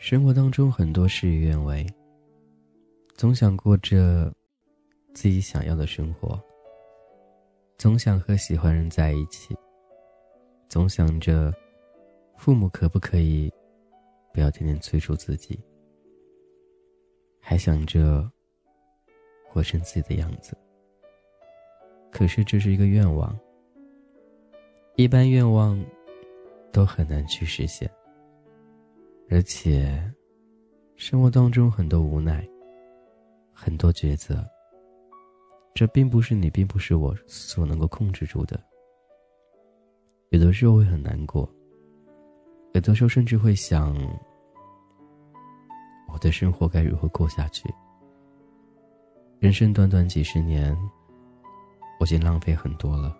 生活当中很多事与愿违，总想过着自己想要的生活，总想和喜欢人在一起，总想着父母可不可以不要天天催促自己，还想着活成自己的样子。可是这是一个愿望，一般愿望都很难去实现。而且，生活当中很多无奈，很多抉择。这并不是你，并不是我所能够控制住的。有的时候会很难过，有的时候甚至会想：我的生活该如何过下去？人生短短几十年，我已经浪费很多了。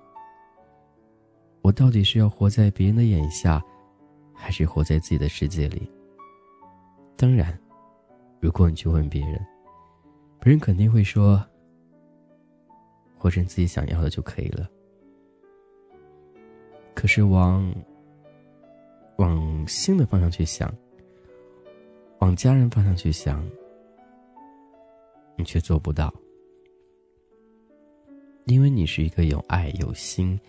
我到底是要活在别人的眼下，还是活在自己的世界里？当然，如果你去问别人，别人肯定会说：“活成自己想要的就可以了。”可是往往新的方向去想，往家人方向去想，你却做不到，因为你是一个有爱、有心、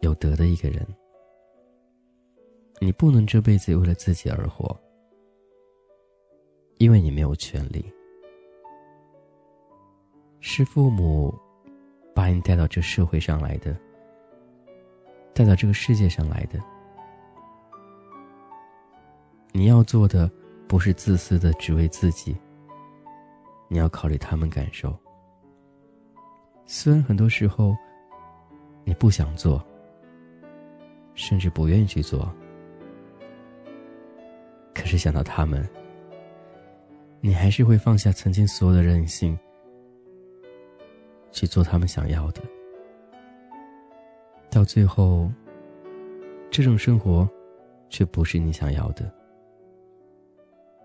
有德的一个人，你不能这辈子为了自己而活。因为你没有权利，是父母把你带到这社会上来的，带到这个世界上来的。你要做的不是自私的只为自己，你要考虑他们感受。虽然很多时候你不想做，甚至不愿意去做，可是想到他们。你还是会放下曾经所有的任性，去做他们想要的。到最后，这种生活却不是你想要的。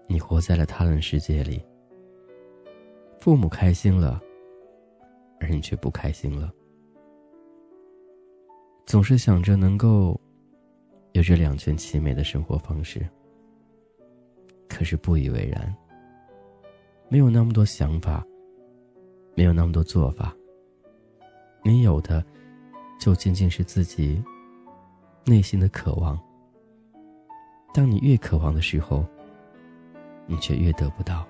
你活在了他人世界里，父母开心了，而你却不开心了。总是想着能够有着两全其美的生活方式，可是不以为然。没有那么多想法，没有那么多做法。你有的，就仅仅是自己内心的渴望。当你越渴望的时候，你却越得不到。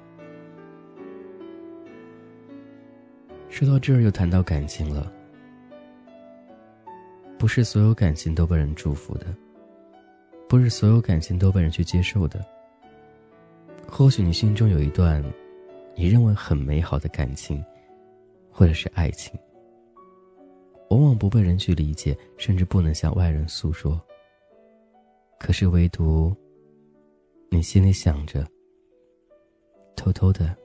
说到这儿，又谈到感情了。不是所有感情都被人祝福的，不是所有感情都被人去接受的。或许你心中有一段。你认为很美好的感情，或者是爱情，往往不被人去理解，甚至不能向外人诉说。可是唯独你心里想着，偷偷的，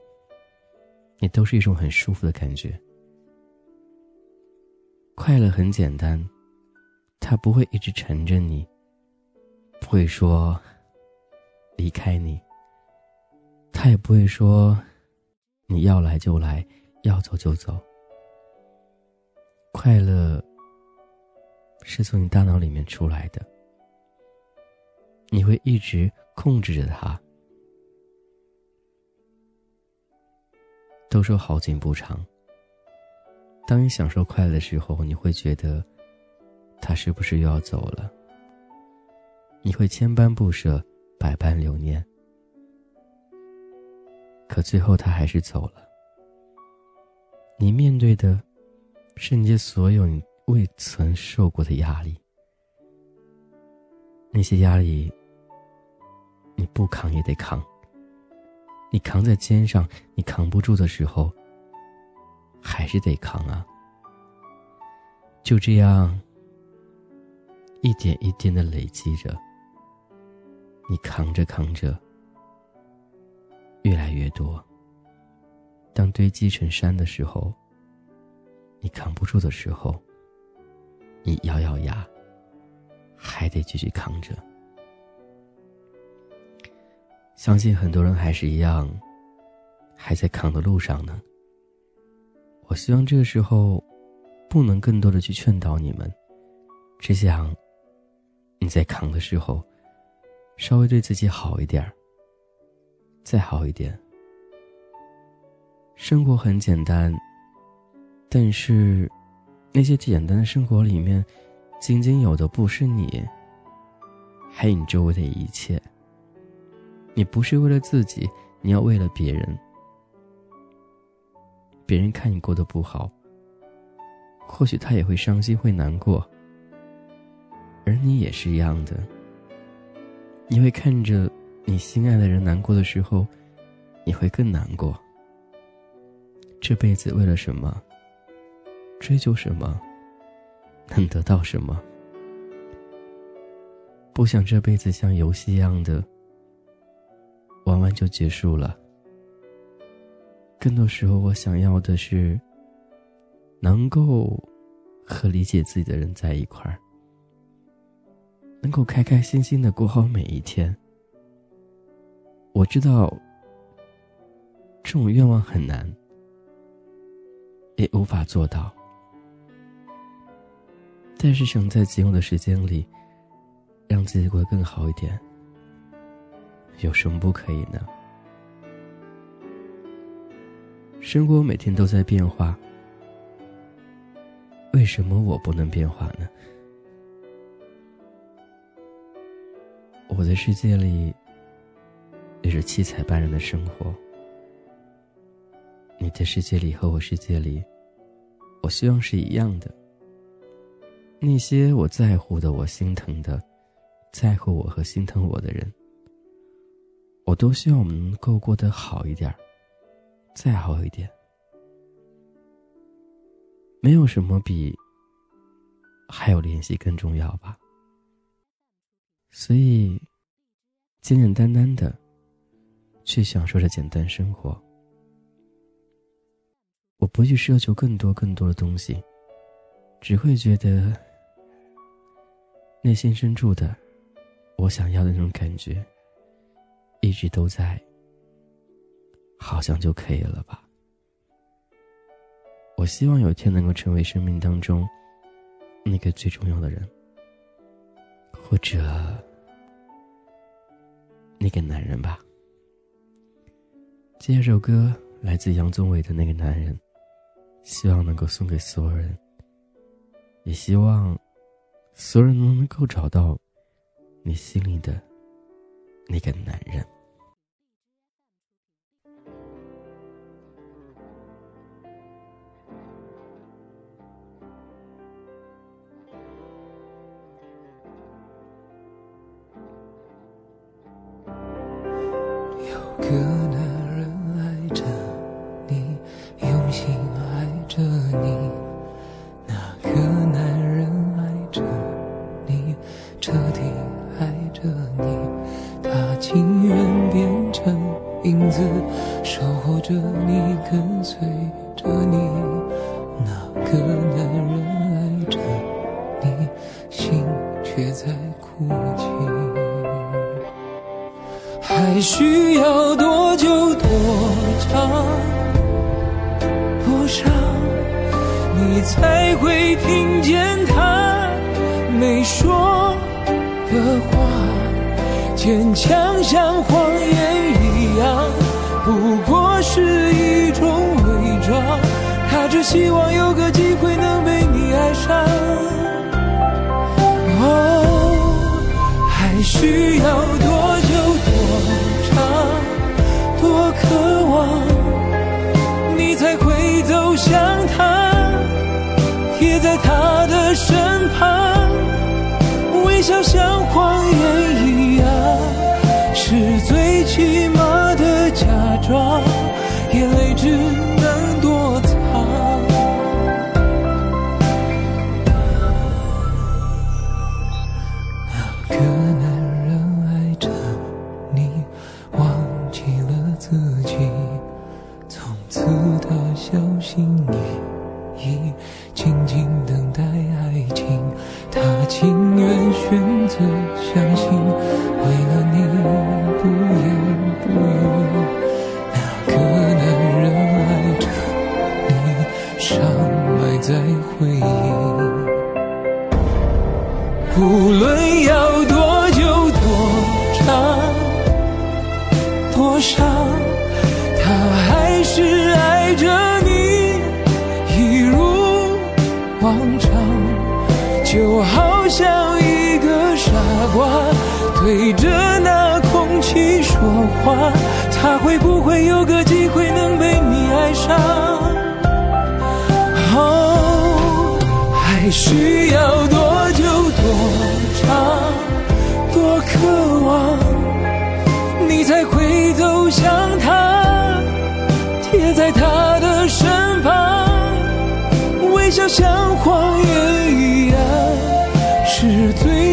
你都是一种很舒服的感觉。快乐很简单，它不会一直缠着你，不会说离开你，他也不会说。你要来就来，要走就走。快乐是从你大脑里面出来的，你会一直控制着它。都说好景不长，当你享受快乐的时候，你会觉得他是不是又要走了？你会千般不舍，百般留念。可最后，他还是走了。你面对的，是你所有你未曾受过的压力。那些压力，你不扛也得扛。你扛在肩上，你扛不住的时候，还是得扛啊。就这样，一点一点的累积着，你扛着扛着。越来越多。当堆积成山的时候，你扛不住的时候，你咬咬牙，还得继续扛着。相信很多人还是一样，还在扛的路上呢。我希望这个时候，不能更多的去劝导你们，只想你在扛的时候，稍微对自己好一点儿再好一点。生活很简单，但是那些简单的生活里面，仅仅有的不是你，还有你周围的一切。你不是为了自己，你要为了别人。别人看你过得不好，或许他也会伤心，会难过。而你也是一样的，你会看着你心爱的人难过的时候，你会更难过。这辈子为了什么？追求什么？能得到什么？不想这辈子像游戏一样的。玩完就结束了。更多时候，我想要的是能够和理解自己的人在一块儿，能够开开心心的过好每一天。我知道这种愿望很难，也无法做到，但是想在仅有的时间里，让自己过得更好一点。有什么不可以呢？生活每天都在变化，为什么我不能变化呢？我的世界里也是七彩斑斓的生活，你的世界里和我世界里，我希望是一样的。那些我在乎的、我心疼的、在乎我和心疼我的人。我都希望我们能够过得好一点再好一点。没有什么比还有联系更重要吧。所以，简简单单的去享受着简单生活。我不去奢求更多更多的东西，只会觉得内心深处的我想要的那种感觉。一直都在，好像就可以了吧。我希望有一天能够成为生命当中那个最重要的人，或者那个男人吧。这首歌来自杨宗纬的《那个男人》，希望能够送给所有人，也希望所有人能够找到你心里的。那个男人。哭泣。还需要多久多长多少，你才会听见他没说的话？坚强像谎言一样，不过是一种伪装。他只希望有个机会能被你爱上。需要已，静静等待爱情。他情愿选择相信，为了你。就好像一个傻瓜对着那空气说话，他会不会有个机会能被你爱上？哦，还需要多久多长多渴望，你才会走向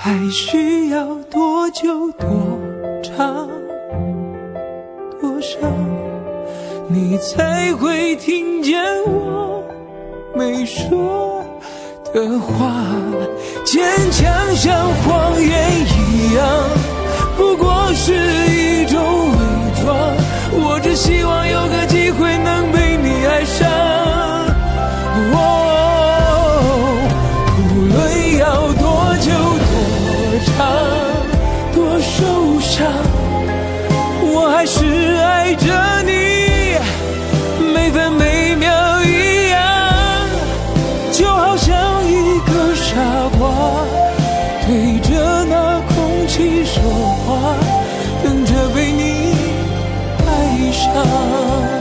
还需要多久多长多少，你才会听见我没说的话？坚强像谎言一样，不过是一种伪装。话对着那空气说话，等着被你爱上。